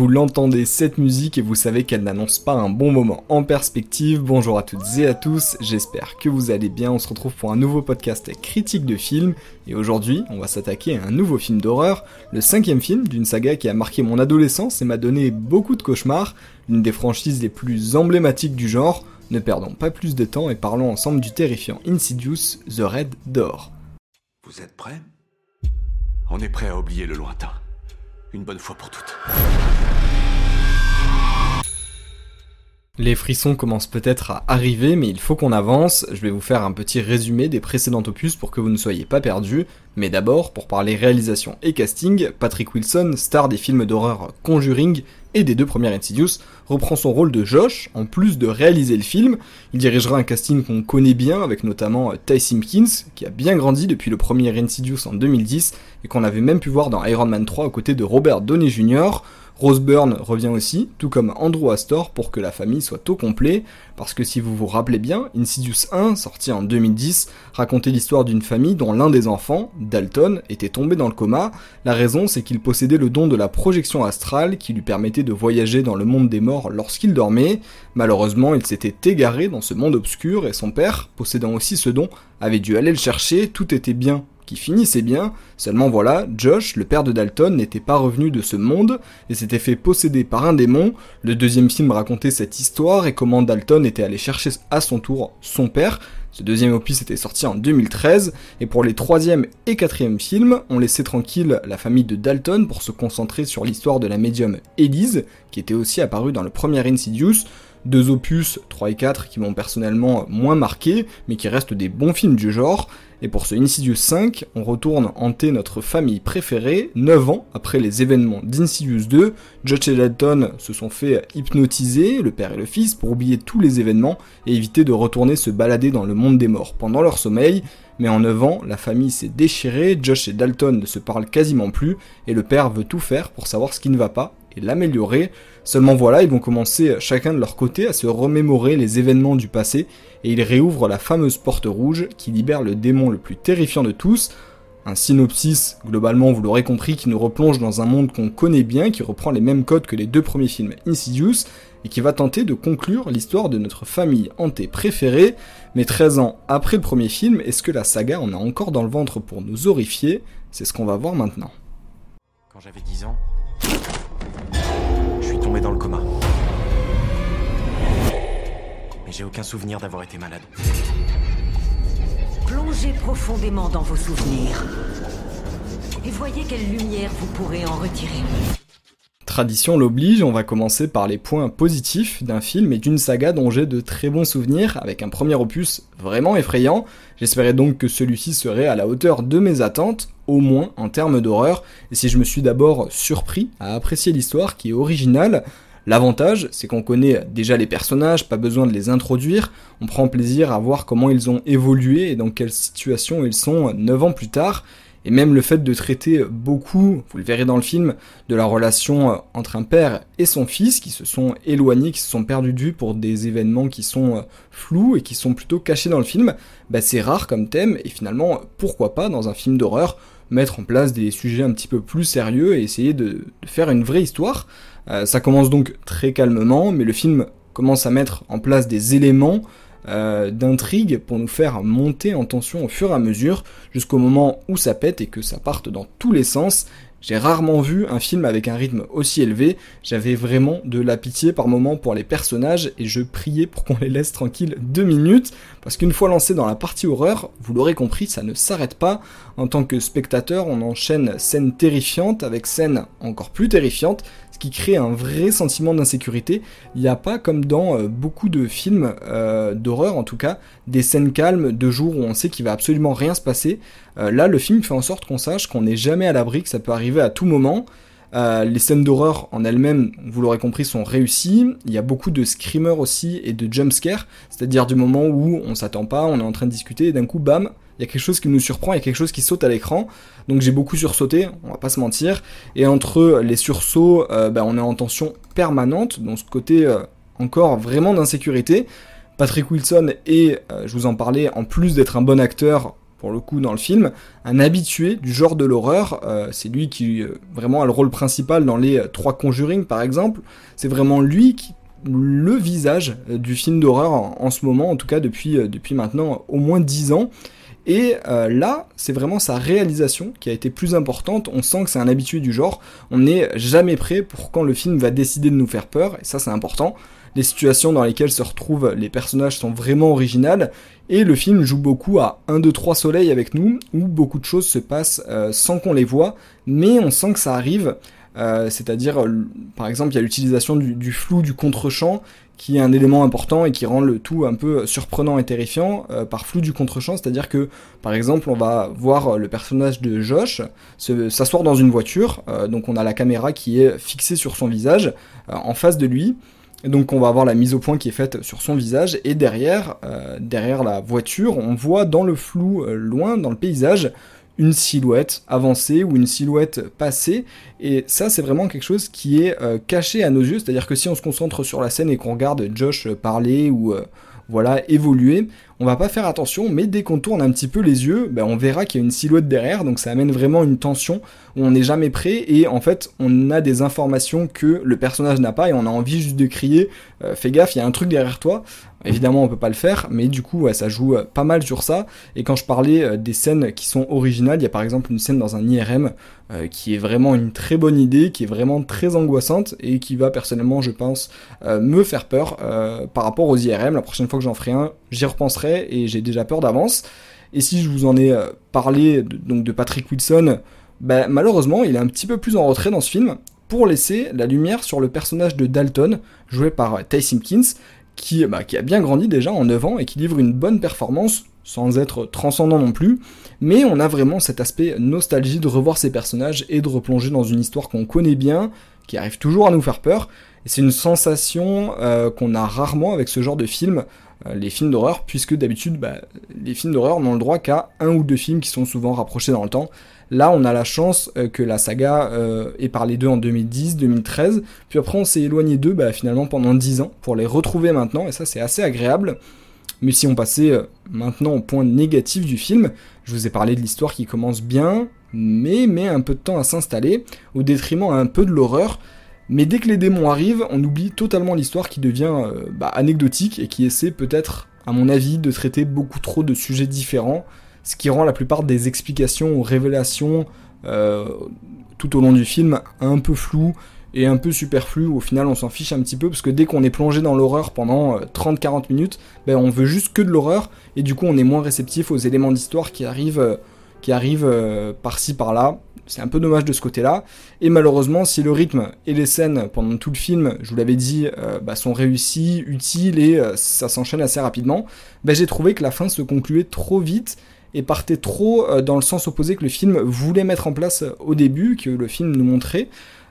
l'entendez cette musique et vous savez qu'elle n'annonce pas un bon moment en perspective. Bonjour à toutes et à tous, j'espère que vous allez bien. On se retrouve pour un nouveau podcast critique de films et aujourd'hui on va s'attaquer à un nouveau film d'horreur, le cinquième film d'une saga qui a marqué mon adolescence et m'a donné beaucoup de cauchemars, l'une des franchises les plus emblématiques du genre. Ne perdons pas plus de temps et parlons ensemble du terrifiant Insidious The Red Door. Vous êtes prêts? On est prêt à oublier le lointain une bonne fois pour toutes. Les frissons commencent peut-être à arriver, mais il faut qu'on avance. Je vais vous faire un petit résumé des précédents opus pour que vous ne soyez pas perdus. Mais d'abord, pour parler réalisation et casting, Patrick Wilson, star des films d'horreur Conjuring et des deux premières Insidious, reprend son rôle de Josh, en plus de réaliser le film. Il dirigera un casting qu'on connaît bien, avec notamment Ty Simpkins, qui a bien grandi depuis le premier Insidious en 2010, et qu'on avait même pu voir dans Iron Man 3 aux côtés de Robert Downey Jr., Rose Byrne revient aussi, tout comme Andrew Astor, pour que la famille soit au complet, parce que si vous vous rappelez bien, Insidious 1, sorti en 2010, racontait l'histoire d'une famille dont l'un des enfants, Dalton, était tombé dans le coma. La raison, c'est qu'il possédait le don de la projection astrale qui lui permettait de voyager dans le monde des morts lorsqu'il dormait. Malheureusement, il s'était égaré dans ce monde obscur et son père, possédant aussi ce don, avait dû aller le chercher, tout était bien qui finissait bien, seulement voilà, Josh, le père de Dalton, n'était pas revenu de ce monde et s'était fait posséder par un démon. Le deuxième film racontait cette histoire et comment Dalton était allé chercher à son tour son père. Ce deuxième opus était sorti en 2013, et pour les troisième et quatrième films, on laissait tranquille la famille de Dalton pour se concentrer sur l'histoire de la médium Elise, qui était aussi apparue dans le premier Insidious, deux opus, 3 et 4, qui m'ont personnellement moins marqué, mais qui restent des bons films du genre. Et pour ce Insidious 5, on retourne hanter notre famille préférée, 9 ans après les événements d'Insidious 2. Josh et Dalton se sont fait hypnotiser, le père et le fils, pour oublier tous les événements et éviter de retourner se balader dans le monde des morts pendant leur sommeil. Mais en 9 ans, la famille s'est déchirée, Josh et Dalton ne se parlent quasiment plus, et le père veut tout faire pour savoir ce qui ne va pas l'améliorer. Seulement voilà, ils vont commencer chacun de leur côté à se remémorer les événements du passé et ils réouvrent la fameuse porte rouge qui libère le démon le plus terrifiant de tous. Un synopsis, globalement vous l'aurez compris, qui nous replonge dans un monde qu'on connaît bien, qui reprend les mêmes codes que les deux premiers films Insidious, et qui va tenter de conclure l'histoire de notre famille hantée préférée. Mais 13 ans après le premier film, est-ce que la saga en a encore dans le ventre pour nous horrifier? C'est ce qu'on va voir maintenant. Quand j'avais 10 ans, je suis tombé dans le coma j'ai aucun souvenir d'avoir été malade. Plongez profondément dans vos souvenirs. Et voyez quelle lumière vous pourrez en retirer. Tradition l'oblige, on va commencer par les points positifs d'un film et d'une saga dont j'ai de très bons souvenirs, avec un premier opus vraiment effrayant. J'espérais donc que celui-ci serait à la hauteur de mes attentes, au moins en termes d'horreur, et si je me suis d'abord surpris à apprécier l'histoire qui est originale, L'avantage, c'est qu'on connaît déjà les personnages, pas besoin de les introduire, on prend plaisir à voir comment ils ont évolué et dans quelle situation ils sont 9 ans plus tard, et même le fait de traiter beaucoup, vous le verrez dans le film, de la relation entre un père et son fils qui se sont éloignés, qui se sont perdus de vue pour des événements qui sont flous et qui sont plutôt cachés dans le film, bah c'est rare comme thème et finalement pourquoi pas dans un film d'horreur mettre en place des sujets un petit peu plus sérieux et essayer de faire une vraie histoire. Euh, ça commence donc très calmement, mais le film commence à mettre en place des éléments euh, d'intrigue pour nous faire monter en tension au fur et à mesure, jusqu'au moment où ça pète et que ça parte dans tous les sens. J'ai rarement vu un film avec un rythme aussi élevé, j'avais vraiment de la pitié par moments pour les personnages et je priais pour qu'on les laisse tranquilles deux minutes, parce qu'une fois lancé dans la partie horreur, vous l'aurez compris, ça ne s'arrête pas. En tant que spectateur, on enchaîne scènes terrifiantes avec scènes encore plus terrifiantes, qui crée un vrai sentiment d'insécurité. Il n'y a pas comme dans euh, beaucoup de films euh, d'horreur en tout cas, des scènes calmes de jour où on sait qu'il va absolument rien se passer. Euh, là, le film fait en sorte qu'on sache qu'on n'est jamais à l'abri, que ça peut arriver à tout moment. Les scènes d'horreur en elles-mêmes, vous l'aurez compris, sont réussies. Il y a beaucoup de screamers aussi et de jumpscares, c'est-à-dire du moment où on s'attend pas, on est en train de discuter et d'un coup, bam, il y a quelque chose qui nous surprend, il y a quelque chose qui saute à l'écran. Donc j'ai beaucoup sursauté, on va pas se mentir. Et entre les sursauts, euh, ben, on est en tension permanente, donc ce côté euh, encore vraiment d'insécurité. Patrick Wilson euh, je vous en parlais, en plus d'être un bon acteur, pour le coup dans le film, un habitué du genre de l'horreur. Euh, c'est lui qui vraiment a le rôle principal dans les trois Conjuring par exemple. C'est vraiment lui qui le visage du film d'horreur en, ce moment, en tout cas depuis, depuis maintenant au moins 10 ans. Et là, c'est vraiment sa réalisation qui a été plus importante. On sent que c'est un habitué du genre. On n'est jamais prêt pour quand le film va décider de nous faire peur, et ça c'est important les situations dans lesquelles se retrouvent les personnages sont vraiment originales, et le film joue beaucoup à 1, 2, 3 soleils avec nous, où beaucoup de choses se passent euh, sans qu'on les voit, mais on sent que ça arrive, euh, c'est-à-dire, par exemple, il y a l'utilisation du, flou, du contre-champ, qui est un élément important et qui rend le tout un peu surprenant et terrifiant euh, par flou du contre-champ, c'est-à-dire que par exemple on va voir le personnage de Josh s'asseoir dans une voiture, donc on a la caméra qui est fixée sur son visage en face de lui, donc on va avoir la mise au point qui est faite sur son visage. Et derrière, euh, derrière la voiture, on voit dans le flou euh, loin dans le paysage une silhouette avancée ou une silhouette passée. Et ça c'est vraiment quelque chose qui est euh, caché à nos yeux, c'est-à-dire que si on se concentre sur la scène et qu'on regarde Josh parler ou voilà évoluer, on va pas faire attention, mais dès qu'on tourne un petit peu les yeux, ben, on verra qu'il y a une silhouette derrière, donc ça amène vraiment une tension où on n'est jamais prêt et en fait on a des informations que le personnage n'a pas et on a envie juste de crier euh, fais gaffe, il y a un truc derrière toi. Évidemment, on peut pas le faire, mais du coup, ça joue euh, pas mal sur ça. Et quand je parlais euh, des scènes qui sont originales, il y a par exemple une scène dans un IRM qui est vraiment une très bonne idée, qui est vraiment très angoissante et qui va personnellement, je pense, me faire peur par rapport aux IRM. La prochaine fois que j'en ferai un, j'y repenserai et j'ai déjà peur d'avance. Et si je vous en ai parlé de, donc de Patrick Wilson, ben, malheureusement, il est un petit peu plus en retrait dans ce film pour laisser la lumière sur le personnage de Dalton, joué par Ty Simpkins, qui, bah, qui a bien grandi déjà en 9 ans et qui livre une bonne performance, sans être transcendant non plus, mais on a vraiment cet aspect nostalgie de revoir ces personnages et de replonger dans une histoire qu'on connaît bien, qui arrive toujours à nous faire peur, et c'est une sensation euh, qu'on a rarement avec ce genre de film, euh, les films d'horreur, puisque d'habitude, bah, les films d'horreur n'ont le droit qu'à un ou deux films qui sont souvent rapprochés dans le temps, Là, on a la chance euh, que la saga euh, ait parlé d'eux en 2010, 2013, puis après on s'est éloigné d'eux bah, finalement pendant 10 ans pour les retrouver maintenant, et ça c'est assez agréable. Mais si on passait euh, maintenant au point négatif du film, je vous ai parlé de l'histoire qui commence bien, mais met un peu de temps à s'installer, au détriment un peu de l'horreur. Mais dès que les démons arrivent, on oublie totalement l'histoire qui devient bah, anecdotique et qui essaie peut-être, à mon avis, de traiter beaucoup trop de sujets différents ce qui rend la plupart des explications ou révélations euh, tout au long du film un peu floues et un peu superflues. Au final, on s'en fiche un petit peu parce que dès qu'on est plongé dans l'horreur pendant 30-40 euh, minutes, ben, on veut juste que de l'horreur et du coup, on est moins réceptif aux éléments d'histoire qui arrivent, euh, qui arrivent par-ci par-là. C'est un peu dommage de ce côté-là. Et malheureusement, si le rythme et les scènes pendant tout le film, je vous l'avais dit, bah, sont réussis, utiles et ça s'enchaîne assez rapidement, ben, j'ai trouvé que la fin se concluait trop vite et partait trop euh, dans le sens opposé que le film voulait mettre en place euh, au début, que le film nous montrait.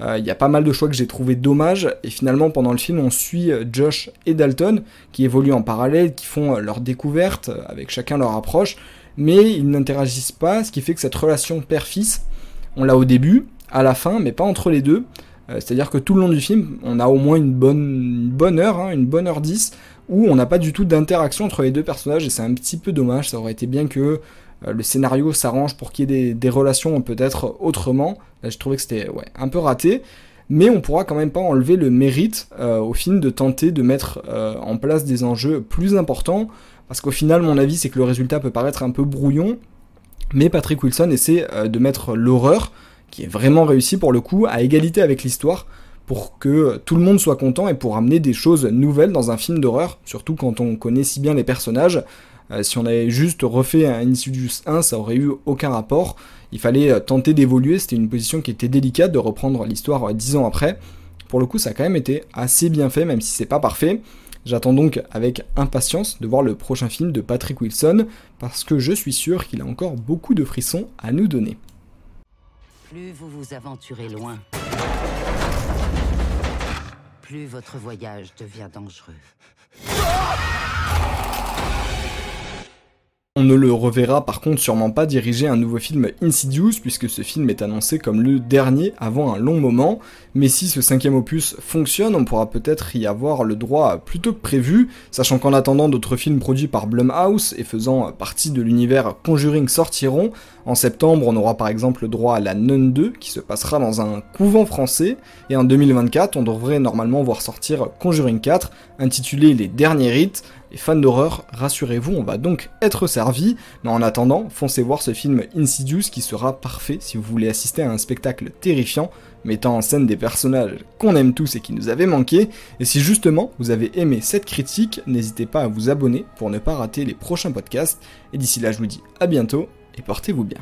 Euh, il y a pas mal de choix que j'ai trouvé dommages, et finalement pendant le film on suit Josh et Dalton, qui évoluent en parallèle, qui font leur découverte, avec chacun leur approche, mais ils n'interagissent pas, ce qui fait que cette relation père-fils, on l'a au début, à la fin, mais pas entre les deux. C'est-à-dire que tout le long du film, on a au moins une bonne, bonne heure, hein, une bonne heure 10, où on n'a pas du tout d'interaction entre les deux personnages et c'est un petit peu dommage. Ça aurait été bien que euh, le scénario s'arrange pour qu'il y ait des, relations peut-être autrement. Là, je trouvais que c'était un peu raté. Mais on pourra quand même pas enlever le mérite euh, au film de tenter de mettre euh, en place des enjeux plus importants. Parce qu'au final, mon avis, c'est que le résultat peut paraître un peu brouillon. Mais Patrick Wilson essaie de mettre l'horreur, qui est vraiment réussi pour le coup, à égalité avec l'histoire pour que tout le monde soit content et pour amener des choses nouvelles dans un film d'horreur, surtout quand on connaît si bien les personnages. Euh, si on avait juste refait un Insidious 1, ça aurait eu aucun rapport. Il fallait euh, tenter d'évoluer, c'était une position qui était délicate de reprendre l'histoire euh, dix ans après. Pour le coup, ça a quand même été assez bien fait, même si c'est pas parfait. J'attends donc avec impatience de voir le prochain film de Patrick Wilson, parce que je suis sûr qu'il a encore beaucoup de frissons à nous donner. Plus vous vous aventurez loin, plus votre voyage devient dangereux. On ne le reverra par contre sûrement pas diriger un nouveau film Insidious, puisque ce film est annoncé comme le dernier avant un long moment, mais si ce cinquième opus fonctionne, on pourra peut-être y avoir le droit plus tôt que prévu, sachant qu'en attendant d'autres films produits par Blumhouse et faisant partie de l'univers Conjuring sortiront, en septembre on aura par exemple le droit à la Nun 2, qui se passera dans un couvent français, et en 2024 on devrait normalement voir sortir Conjuring 4, intitulé Les Derniers Rites, les fans d'horreur, rassurez-vous, on va donc être servi, mais en attendant, foncez voir ce film Insidious qui sera parfait si vous voulez assister à un spectacle terrifiant, mettant en scène des personnages qu'on aime tous et qui nous avaient manqué, et si justement vous avez aimé cette critique, n'hésitez pas à vous abonner pour ne pas rater les prochains podcasts, et d'ici là je vous dis à bientôt, et portez-vous bien.